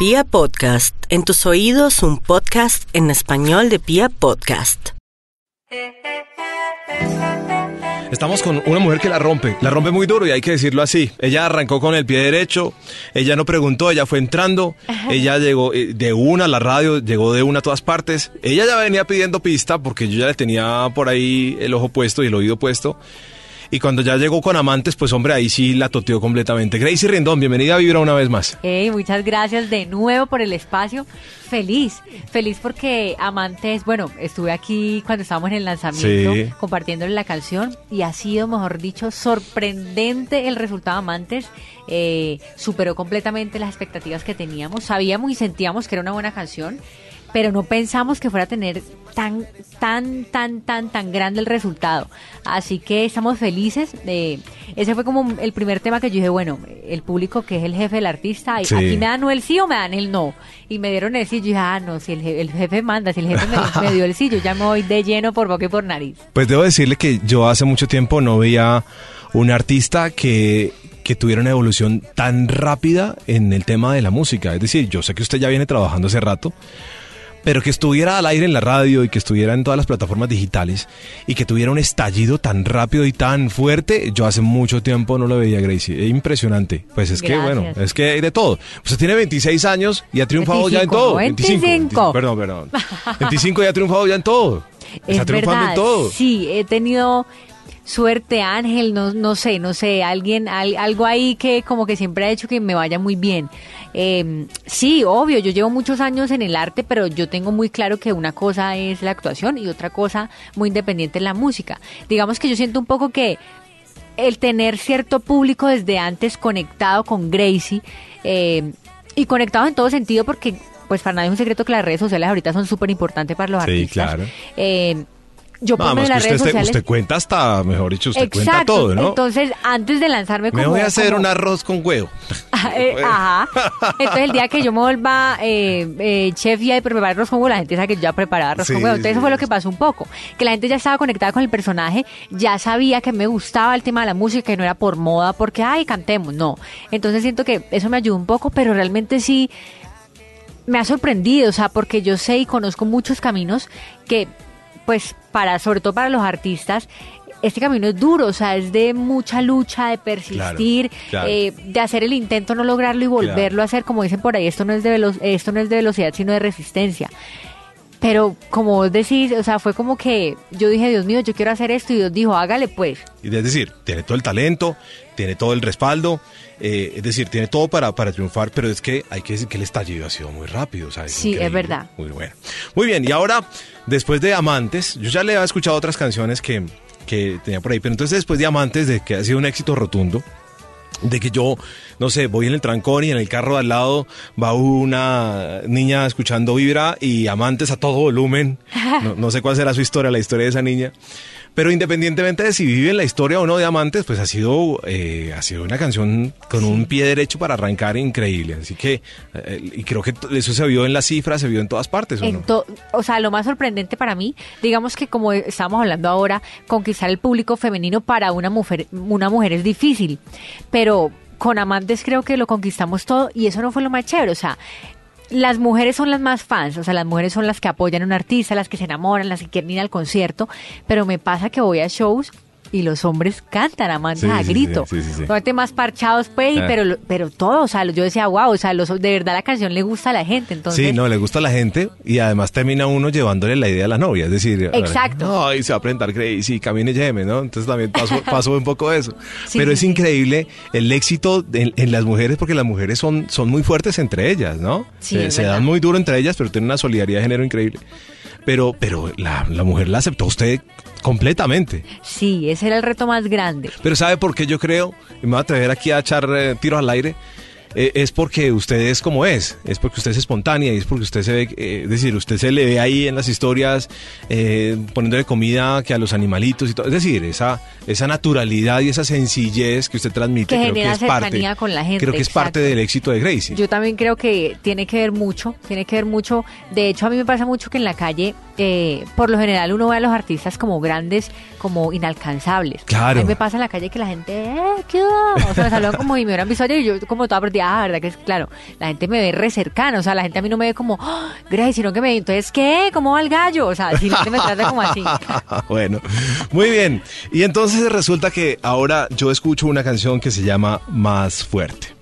Pia Podcast, en tus oídos un podcast en español de Pia Podcast. Estamos con una mujer que la rompe, la rompe muy duro y hay que decirlo así. Ella arrancó con el pie derecho, ella no preguntó, ella fue entrando, ella llegó eh, de una a la radio, llegó de una a todas partes. Ella ya venía pidiendo pista porque yo ya le tenía por ahí el ojo puesto y el oído puesto. Y cuando ya llegó con amantes, pues hombre, ahí sí la toteó completamente. Gracie Rendón, bienvenida a Vibra una vez más. Hey, muchas gracias de nuevo por el espacio. Feliz, feliz porque Amantes, bueno, estuve aquí cuando estábamos en el lanzamiento Sí. compartiéndole la canción y ha sido, mejor dicho, sorprendente el resultado Amantes. Eh, superó completamente las expectativas que teníamos. Sabíamos y sentíamos que era una buena canción, pero no pensamos que fuera a tener tan, tan, tan, tan, tan grande el resultado. Así que estamos felices. de ese fue como el primer tema que yo dije, bueno, el público que es el jefe del artista, y Sí. aquí me dan el sí o me dan el no. Y me dieron el sí, yo dije, ah, no, si el, je- el jefe manda, si el jefe me, me dio el sí, yo ya me voy de lleno por boca y por nariz. Pues debo decirle que yo hace mucho tiempo no veía un artista que, que tuviera una evolución tan rápida en el tema de la música. Es decir, yo sé que usted ya viene trabajando hace rato, pero que estuviera al aire en la radio y que estuviera en todas las plataformas digitales y que tuviera un estallido tan rápido y tan fuerte, yo hace mucho tiempo no lo veía, Gracie. Es impresionante. Pues es que, bueno, es que hay de todo. Usted tiene 26 años y ha triunfado ya en 25, todo. 25. Perdón, perdón. 25 y ha triunfado ya en todo. Está Es triunfando verdad, en todo. sí, he tenido suerte, Ángel, no, no sé, no sé, alguien, al- algo ahí que como que siempre ha hecho que me vaya muy bien. Eh, sí, obvio, yo llevo muchos años en el arte, pero yo tengo muy claro que una cosa es la actuación y otra cosa muy independiente es la música. Digamos que yo siento un poco que el tener cierto público desde antes conectado con Gracie eh, y conectado en todo sentido porque pues para nadie es un secreto que las redes sociales ahorita son súper importantes para los Sí, artistas. claro. Eh, yo medio de que las usted, redes usted- sociales... usted cuenta hasta, mejor dicho, usted cuenta todo, ¿no? Entonces, antes de lanzarme como... Me voy a hacer como- un arroz con huevo. Eh, Ajá. Entonces, el día que yo me vuelva eh, eh, chef y a preparar arroz con huevo, la gente sabe que yo ya preparaba arroz Sí, con huevo. Entonces, sí, eso fue lo que pasó un poco. Que la gente ya estaba conectada con el personaje, ya sabía que me gustaba el tema de la música, que no era por moda, porque, ay, cantemos. No. Entonces, siento que eso me ayudó un poco, pero realmente sí me ha sorprendido, o sea, porque yo sé y conozco muchos caminos que, pues, para, sobre todo para los artistas, este camino es duro, o sea, es de mucha lucha, de persistir, claro. eh, de hacer el intento, no lograrlo y volverlo a hacer, como dicen por ahí, esto no es de velo- esto no es de velocidad, sino de resistencia. Pero como vos decís, o sea, fue como que yo dije, Dios mío, yo quiero hacer esto, y Dios dijo, hágale pues. Es decir, tiene todo el talento, tiene todo el respaldo, eh, es decir, tiene todo para, para triunfar, pero es que hay que decir que el estallido ha sido muy rápido. o sea, es Sí, es verdad. Muy bueno. Muy bien, y ahora, después de Amantes, yo ya le había escuchado otras canciones que, que tenía por ahí, pero entonces después de Amantes, de que ha sido un éxito rotundo, de que yo, no sé, voy en el trancón y en el carro de al lado va una niña escuchando vibra y amantes a todo volumen. No, no sé cuál será su historia, la historia de esa niña. Pero independientemente de si vive en la historia o no de amantes, pues ha sido, eh, ha sido una canción con un pie derecho para arrancar increíble. Así que, eh, y creo que eso se vio en las cifras, se vio en todas partes, ¿o En no? o sea, lo más sorprendente para mí, digamos que como estamos hablando ahora, conquistar el público femenino para una mujer, una mujer es difícil, pero con amantes creo que lo conquistamos todo y eso no fue lo más chévere, o sea, las mujeres son las más fans, o sea, las mujeres son las que apoyan a un artista, las que se enamoran, las que quieren ir al concierto, pero me pasa que voy a shows y los hombres cantan amantes Sí, a sí, grito. sí. Obviamente más parchados, pues, Ah. pero, pero todo, o sea, yo decía, wow, o sea, los, de verdad la canción le gusta a la gente, entonces... Sí, no, le gusta a la gente y además termina uno llevándole la idea a la novia, es decir, Exacto. no, y se va a presentar Gracie, camine y lléveme, ¿no? Entonces también pasó, pasó un poco eso. Sí, Pero es increíble el éxito en, en las mujeres porque las mujeres son, son muy fuertes entre ellas, ¿no? Sí, se se dan muy duro entre ellas, pero tienen una solidaridad de género increíble. Pero, pero la, la mujer la aceptó usted completamente. Sí, ese era el reto más grande. Pero ¿sabe por qué yo creo? Y me voy a atrever aquí a echar eh, tiros al aire. Eh, es porque usted es como es, es porque usted es espontánea y es porque usted se ve, eh, es decir, usted se le ve ahí en las historias eh, poniéndole comida que a los animalitos y todo. Es decir, esa, esa naturalidad y esa sencillez que usted transmite, Que creo que es parte, cercanía con la gente, creo que es parte del éxito de Gracie. Yo también creo que tiene que ver mucho, tiene que ver mucho. De hecho, a mí me pasa mucho que en la calle eh, por lo general uno ve a los artistas como grandes, como inalcanzables. Claro. A mí me pasa en la calle que la gente, eh, ¿qué hubo?". O sea, me saludan como y me hubieran visto ayer y yo como toda perdida, ah, verdad que es claro, la gente me ve re cercana, o sea, la gente a mí no me ve como, oh, Grace, sino que me ve, entonces, ¿qué? ¿Cómo va el gallo? O sea, si la gente me trata como así. bueno, muy bien. Y entonces resulta que ahora yo escucho una canción que se llama Más Fuerte.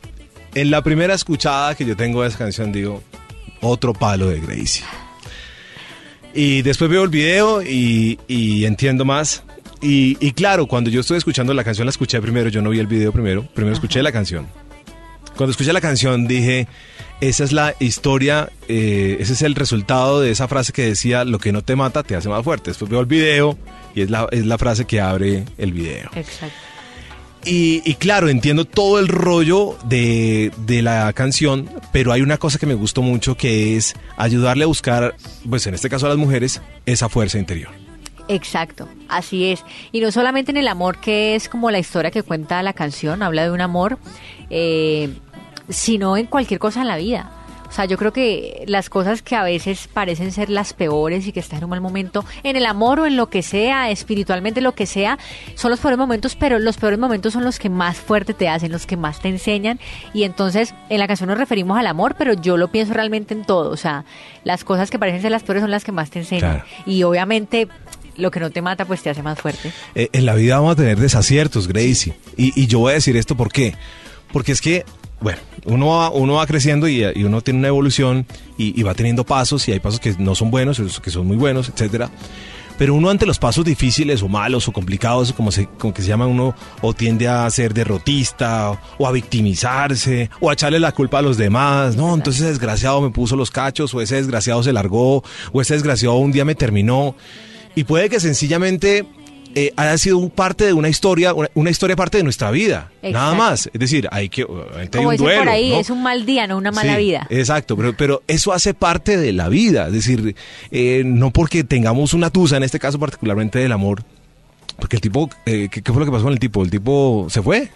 En la primera escuchada que yo tengo de esa canción digo, otro palo de Gracie. Y después veo el video y, y entiendo más. Y, y claro, cuando yo estoy escuchando la canción, la escuché primero, yo no vi el video primero, primero escuché la canción. Cuando escuché la canción dije, esa es la historia, eh, ese es el resultado de esa frase que decía, lo que no te mata te hace más fuerte. Después veo el video y es la, es la frase que abre el video. Exacto. Y, y claro, entiendo todo el rollo de, de la canción, pero hay una cosa que me gustó mucho que es ayudarle a buscar, pues en este caso a las mujeres, esa fuerza interior. Exacto, así es. Y no solamente en el amor, que es como la historia que cuenta la canción, habla de un amor, eh, sino en cualquier cosa en la vida. O sea, yo creo que las cosas que a veces parecen ser las peores y que estás en un mal momento, en el amor o en lo que sea, espiritualmente lo que sea, son los peores momentos, pero los peores momentos son los que más fuerte te hacen, los que más te enseñan. Y entonces, en la canción nos referimos al amor, pero yo lo pienso realmente en todo. O sea, las cosas que parecen ser las peores son las que más te enseñan. Claro. Y obviamente, lo que no te mata, pues te hace más fuerte. Eh, en la vida vamos a tener desaciertos, Gracie. Y, y yo voy a decir esto por qué. Porque es que, bueno, uno va, uno va creciendo y, y uno tiene una evolución y, y va teniendo pasos y hay pasos que no son buenos, otros que son muy buenos, etcétera. Pero uno ante los pasos difíciles o malos o complicados, como, se, como que se llama uno, o tiende a ser derrotista, o, o a victimizarse, o a echarle la culpa a los demás. No, entonces ese desgraciado me puso los cachos, o ese desgraciado se largó, o ese desgraciado un día me terminó. Y puede que sencillamente eh, haya sido un parte de una historia, una, una historia parte de nuestra vida. Nada más. Es decir, hay que. obviamente hay Como un duelo. por ahí, ¿no? es un mal día, no una mala Sí, vida. Exacto, pero, pero eso hace parte de la vida. Es decir, eh, no porque tengamos una tusa, en este caso particularmente del amor, porque el tipo, eh, ¿qué, qué fue lo que pasó con el tipo? El tipo se fue.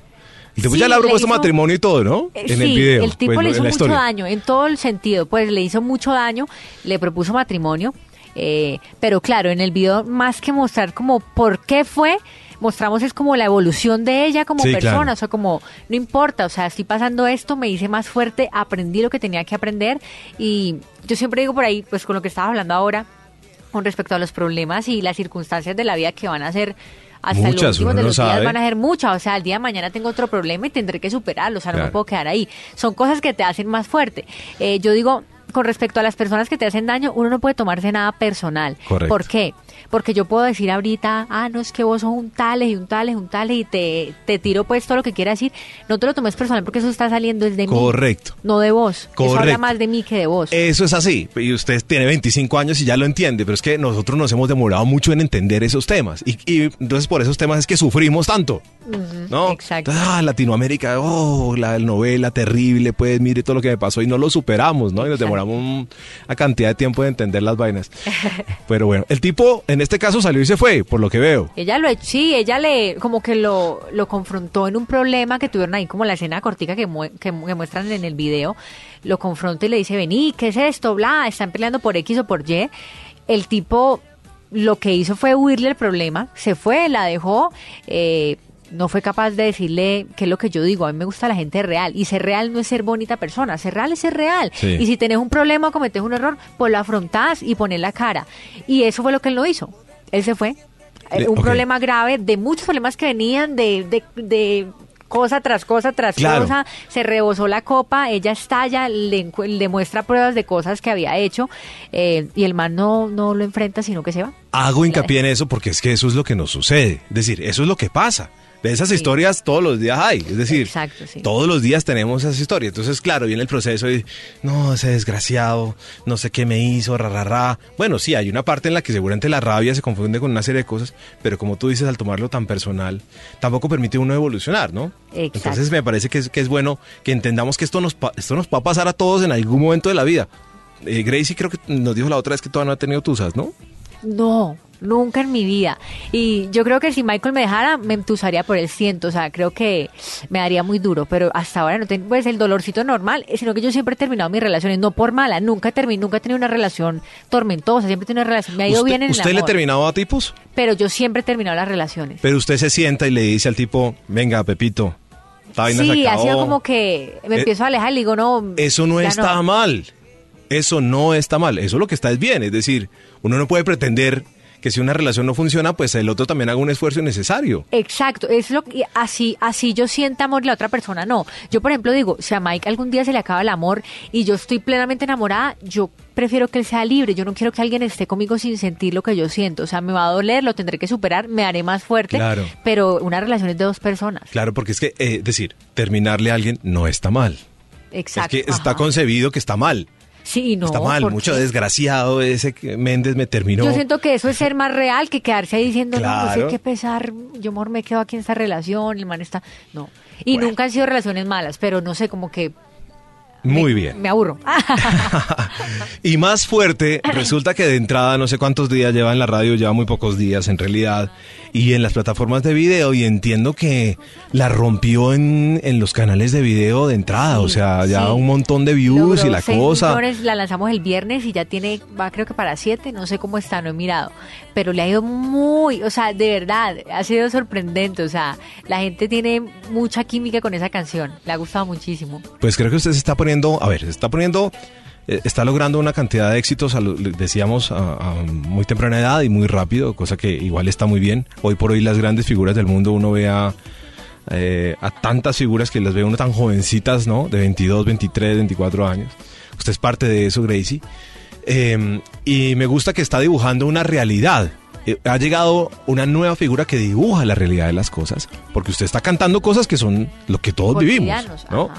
El tipo Sí, ya le ha propuesto hizo- matrimonio y todo, ¿no? Eh, en sí, el video. tipo pues, le hizo mucho historia. daño, en todo el sentido, pues le hizo mucho daño, le propuso matrimonio, eh, pero claro, en el video más que mostrar como por qué fue, mostramos es como la evolución de ella como Sí, persona, claro. o sea, como no importa, o sea, estoy pasando esto, me hice más fuerte, aprendí lo que tenía que aprender y yo siempre digo por ahí, pues con lo que estaba hablando ahora, con respecto a los problemas y las circunstancias de la vida que van a ser hasta Muchas, últimos uno de no los días sabe. van a ser muchas, o sea, el día de mañana tengo otro problema y tendré que superarlo, o sea, no me puedo quedar ahí. Son cosas que te hacen más fuerte. Eh, yo digo, con respecto a las personas que te hacen daño, uno no puede tomarse nada personal. Correcto. ¿Por qué? Porque yo puedo decir ahorita, ah, no, es que vos sos un tales y un tales, un tales, y te, te tiro pues todo lo que quieras decir. No te lo tomes personal porque eso está saliendo es de mí. Correcto. No de vos. Eso habla Correcto. más de mí que de vos. Eso es así. Y usted tiene 25 años y ya lo entiende, pero es que nosotros nos hemos demorado mucho en entender esos temas. Y, y entonces por esos temas es que sufrimos tanto. ¿No? exacto. Ah, Latinoamérica, oh, la novela terrible, pues mire todo lo que me pasó y no lo superamos, ¿no? Y nos demoramos un- una cantidad de tiempo de entender las vainas. Pero bueno, el tipo en este caso salió y se fue, por lo que veo. Ella lo sí, ella le como que lo, lo confrontó en un problema que tuvieron ahí, como la escena cortica que, mu- que muestran en el video. Lo confronta y le dice, vení, ¿qué es esto? Bla, están peleando por X o por Y. El tipo lo que hizo fue huirle el problema, se fue, la dejó. eh, no fue capaz de decirle qué es lo que yo digo. A mí me gusta la gente real. Y ser real no es ser bonita persona. Ser real es ser real. Sí. Y si tenés un problema o cometés un error, pues lo afrontás y pones la cara. Y eso fue lo que él no hizo. Él se fue. Eh, Le- un problema grave, de muchos problemas que venían de, de, de cosa tras cosa tras Claro. cosa, se rebosó la copa, ella estalla, le, le muestra pruebas de cosas que había hecho eh, y el man no, no lo enfrenta, sino que se va. Hago hincapié en eso porque es que eso es lo que nos sucede. Es decir, eso es lo que pasa. De esas Sí. historias todos los días hay. Es decir, Exacto, sí. todos los días tenemos esas historias. Entonces, claro, viene el proceso y, no, ese desgraciado, no sé qué me hizo, ra, ra, ra. Bueno, sí, hay una parte en la que seguramente la rabia se confunde con una serie de cosas, pero como tú dices, al tomarlo tan personal, tampoco permite uno evolucionar, ¿no? Exacto. Entonces me parece que es, que es bueno que entendamos que esto nos, esto nos va a pasar a todos en algún momento de la vida. Eh, Gracie creo que nos dijo la otra vez que todavía no ha tenido tusas, ¿no? No, nunca en mi vida. Y yo creo que si Michael me dejara, me entusaría por el ciento. O sea, creo que me daría muy duro. Pero hasta ahora no tengo pues, el dolorcito normal, sino que yo siempre he terminado mis relaciones, no por mala. Nunca he, nunca he tenido una relación tormentosa, siempre he tenido una relación. Me ha ido bien en el ¿Usted le ha terminado a tipos? Pero yo siempre he terminado las relaciones. Pero usted se sienta y le dice al tipo, venga, Pepito. Sí, ha sido como que me eh, empiezo a alejar y digo, no. Eso no está mal. Eso no está mal. Eso lo que está es bien. Es decir, uno no puede pretender que si una relación no funciona, pues el otro también haga un esfuerzo necesario. Exacto, es lo que así así yo sienta amor y la otra persona no. Yo por ejemplo digo, si a Mike algún día se le acaba el amor y yo estoy plenamente enamorada, yo prefiero que él sea libre, yo no quiero que alguien esté conmigo sin sentir lo que yo siento, o sea, me va a doler, lo tendré que superar, me haré más fuerte, claro. pero una relación es de dos personas. Claro, porque es que eh, decir, terminarle a alguien no está mal. Exacto. Es que está concebido que está mal. Sí, no. Está mal, mucho desgraciado ese que Méndez me terminó. Yo siento que eso es ser más real que quedarse ahí diciendo, no, no sé qué pesar, yo mejor me quedo aquí en esta relación, el man está... No. Y nunca han sido relaciones malas, pero no sé, como que muy bien. Me aburro. y más fuerte, resulta que de entrada, no sé cuántos días lleva en la radio, lleva muy pocos días en realidad, y en las plataformas de video, y entiendo que la rompió en, en los canales de video de entrada, o sea, ya un montón de views y la cosa. La lanzamos el viernes y ya tiene, va creo que para siete, no sé cómo está, no he mirado, pero le ha ido muy, o sea, de verdad, ha sido sorprendente, o sea, la gente tiene mucha química con esa canción, le ha gustado muchísimo. Pues creo que usted se está poniendo a ver, se está poniendo, eh, está logrando una cantidad de éxitos, decíamos, a, muy temprana edad y muy rápido, cosa que igual está muy bien. Hoy por hoy las grandes figuras del mundo, uno ve a, eh, tantas figuras que las ve uno tan jovencitas, ¿no? De 22, 23, 24 años. Usted es parte de eso, Gracie. Em, y me gusta que está dibujando una realidad. Eh, ha llegado una nueva figura que dibuja la realidad de las cosas, porque usted está cantando cosas que son lo que todos vivimos, ¿no?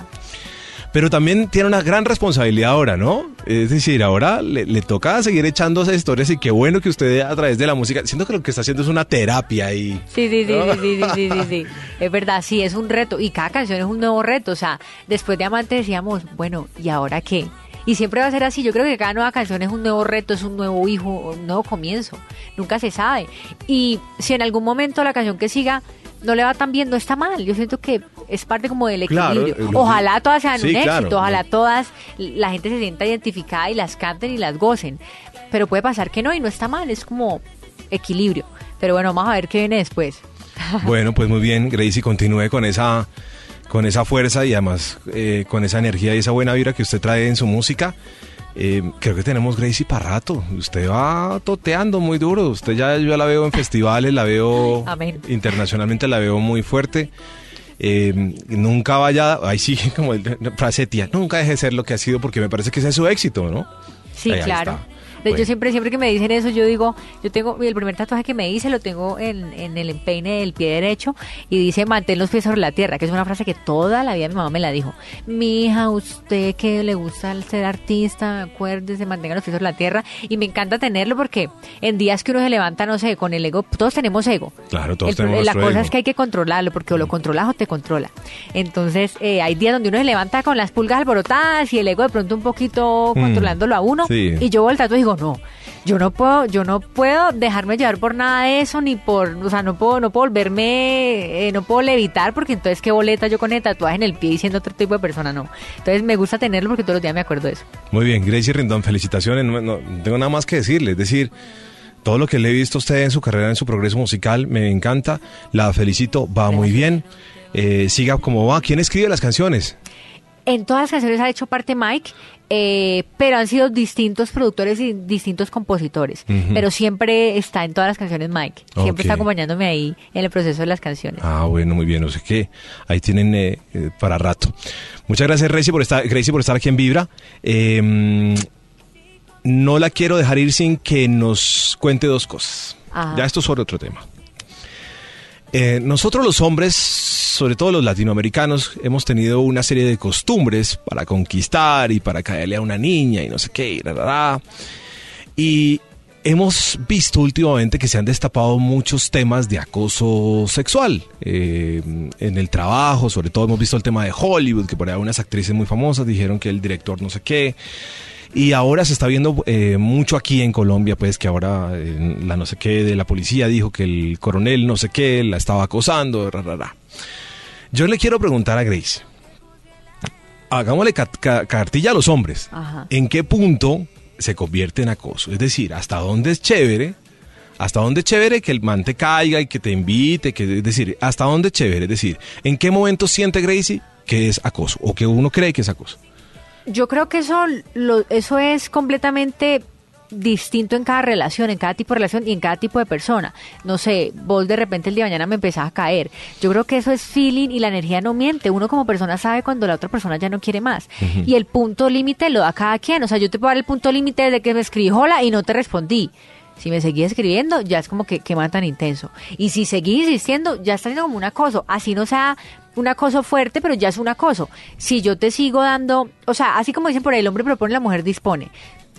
Pero también tiene una gran responsabilidad ahora, ¿no? Es decir, ahora le, toca seguir echando esas historias y qué bueno que usted a través de la música, siento que lo que está haciendo es una terapia y... Sí, sí, sí, sí, sí, sí, sí, sí, Es verdad, sí, es un reto y cada canción es un nuevo reto. O sea, después de Amante decíamos, bueno, ¿y ahora qué? Y siempre va a ser así. Yo creo que cada nueva canción es un nuevo reto, es un nuevo hijo, un nuevo comienzo. Nunca se sabe. Y si en algún momento la canción que siga no le va tan bien, no está mal. Yo siento que es parte como del equilibrio. ojalá todas sean un éxito, ojalá todas la gente se sienta identificada y las canten y las gocen. Pero puede pasar que no y no está mal, es como equilibrio. Pero bueno, vamos a ver qué viene después. Bueno, pues muy bien, Gracie, continúe con esa con esa fuerza y además eh, con esa energía y esa buena vibra que usted trae en su música. Eh, creo que tenemos Gracie para rato. Usted va toteando muy duro. Usted ya yo la veo en festivales, la veo internacionalmente, la veo muy fuerte. Eh, nunca vaya, ahí sí, como el, frase tía, nunca deje de ser lo que ha sido porque me parece que ese es su éxito, ¿no? Sí, claro. Yo siempre, siempre que me dicen eso, yo digo, yo tengo, el primer tatuaje que me hice lo tengo en, en el empeine del pie derecho y dice mantén los pies sobre la tierra, que es una frase que toda la vida mi mamá me la dijo. Mi hija, usted que le gusta ser artista, acuérdese, mantenga los pies sobre la tierra y me encanta tenerlo porque en días que uno se levanta, no sé, con el ego, todos tenemos ego. Claro, todos tenemos La cosa es que hay que controlarlo porque o lo mm. controlas o te controla. Entonces, eh, hay días donde uno se levanta con las pulgas alborotadas y el ego de pronto un poquito mm. controlándolo a uno y yo tatuaje y digo, no, yo no puedo, yo no puedo dejarme llevar por nada de eso, ni por, o sea, no puedo, no puedo volverme, eh, no puedo levitar, porque entonces qué boleta yo con el tatuaje en el pie y siendo otro tipo de persona, no. Entonces me gusta tenerlo porque todos los días me acuerdo de eso. Muy bien, Gracie Rindón, felicitaciones, no, tengo nada más que decirle, es decir, todo lo que le he visto a usted en su carrera, en su progreso musical, me encanta, la felicito, va muy bien, eh, siga como va, ¿quién escribe las canciones? En todas las canciones ha hecho parte Mike, eh, pero han sido distintos productores y distintos compositores. Pero siempre está en todas las canciones Mike. Siempre está acompañándome ahí en el proceso de las canciones. Ah, bueno, muy bien. No sé qué. Ahí tienen eh, eh, para rato. Muchas gracias, Gracie, por estar, por estar aquí en Vibra. Em, no la quiero dejar ir sin que nos cuente dos cosas. Ya esto es sobre otro tema. Eh, nosotros los hombres, sobre todo los latinoamericanos, hemos tenido una serie de costumbres para conquistar y para caerle a una niña y no sé qué, y, y hemos visto últimamente que se han destapado muchos temas de acoso sexual eh, en el trabajo, sobre todo hemos visto el tema de Hollywood, que por ahí unas actrices muy famosas dijeron que el director no sé qué. Y ahora se está viendo eh, mucho aquí en Colombia, pues que ahora eh, la no sé qué de la policía dijo que el coronel no sé qué la estaba acosando, ra, ra, ra. Yo le quiero preguntar a Grace, hagámosle ca- ca- cartilla a los hombres. Ajá. ¿En qué punto se convierte en acoso? Es decir, ¿hasta dónde es chévere? ¿Hasta dónde es chévere que el man te caiga y que te invite? Que, es decir, ¿hasta dónde es chévere? Es decir, ¿en qué momento siente Gracie que es acoso o que uno cree que es acoso? Yo creo que eso, lo, eso es completamente distinto en cada relación, en cada tipo de relación y en cada tipo de persona. No sé, vos de repente el día de mañana me empezás a caer. Yo creo que eso es feeling y la energía no miente. Uno como persona sabe cuando la otra persona ya no quiere más. Y el punto límite lo da cada quien. O sea, yo te puedo dar el punto límite de que me escribí hola y no te respondí. Si me seguí escribiendo, ya es como que, que man tan intenso. Y si seguí insistiendo, ya está siendo como un acoso. Así no sea un acoso fuerte, pero ya es un acoso. Si yo te sigo dando, o sea, así como dicen por ahí, el hombre propone, la mujer dispone.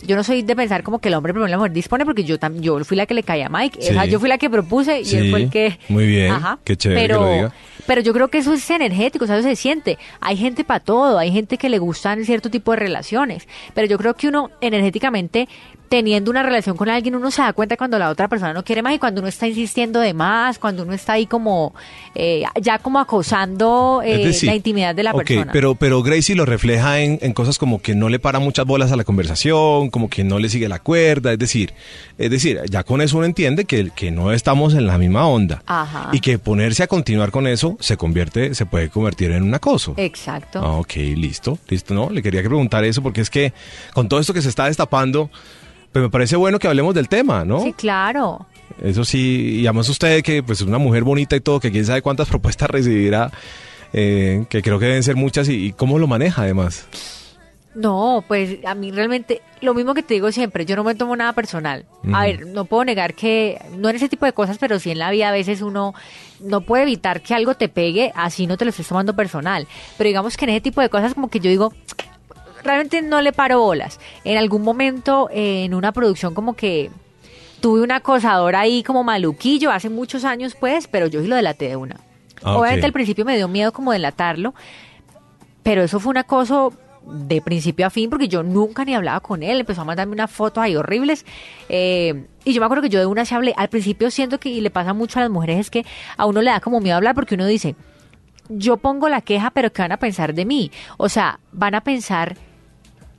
Yo no soy de pensar como que el hombre propone, la mujer dispone, porque yo tam- yo fui la que le caía a Mike. Sí. O sea, yo fui la que propuse y Sí, él fue el que... muy bien, qué chévere que pero, lo diga. Pero yo creo que eso es energético, o sea, eso se siente. Hay gente para todo, hay gente que le gustan cierto tipo de relaciones, pero yo creo que uno energéticamente teniendo una relación con alguien uno se da cuenta cuando la otra persona no quiere más y cuando uno está insistiendo de más, cuando uno está ahí como eh, ya como acosando eh, decir, la intimidad de la persona. Pero, pero Gracie lo refleja en, en cosas como que no le para muchas bolas a la conversación, como que no le sigue la cuerda, es decir, es decir, ya con eso uno entiende que, que no estamos en la misma onda. Ajá. Y que ponerse a continuar con eso se convierte, se puede convertir en un acoso. Exacto. Ah, ok, listo, listo, no, le quería que preguntar eso porque es que con todo esto que se está destapando, pues me parece bueno que hablemos del tema, ¿no? Sí, claro. Eso sí, y además usted que pues es una mujer bonita y todo, que quién sabe cuántas propuestas recibirá, eh, que creo que deben ser muchas y, y cómo lo maneja además. No, pues a mí realmente, lo mismo que te digo siempre, yo no me tomo nada personal. A ver, no puedo negar que, no en ese tipo de cosas, pero sí en la vida a veces uno no puede evitar que algo te pegue, así no te lo estés tomando personal. Pero digamos que en ese tipo de cosas como que yo digo, realmente no le paro bolas. En algún momento eh, en una producción como que tuve un acosador ahí como maluquillo, hace muchos años pues, pero yo sí lo delaté de una. Ah, Obviamente al principio me dio miedo como delatarlo, pero eso fue un acoso de principio a fin porque yo nunca ni hablaba con él, empezó a mandarme unas fotos ahí horribles eh, y yo me acuerdo que yo de una se hablé, al principio siento que y le pasa mucho a las mujeres es que a uno le da como miedo hablar porque uno dice, yo pongo la queja pero ¿qué van a pensar de mí? O sea, van a pensar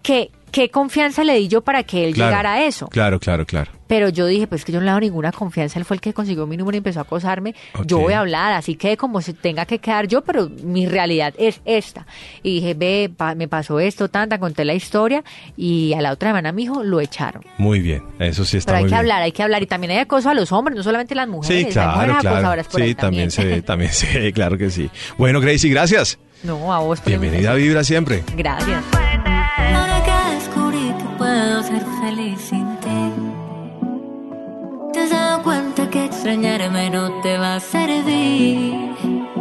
que qué confianza le di yo para que él Claro, llegara a eso. Claro, claro, claro. Pero yo dije, pues que yo no le hago ninguna confianza, él fue el que consiguió mi número y empezó a acosarme, yo voy a hablar, así que como se tenga que quedar yo, pero mi realidad es esta. Y dije, ve, pa- me pasó esto, tanta, conté la historia y a la otra semana mi hijo lo echaron. Muy bien, eso sí está Pero hay muy que bien. hablar, hay que hablar. Y también hay acoso a los hombres, no solamente las mujeres. Sí, hay claro, mujeres claro. acosadoras por ahí Sí, también se ve, también se claro que sí. Bueno, Gracie, gracias. No, a vos. Bienvenida a. Vibra siempre. Gracias. Feliz sin ti. Te has dado cuenta que extrañarme no te va a servir.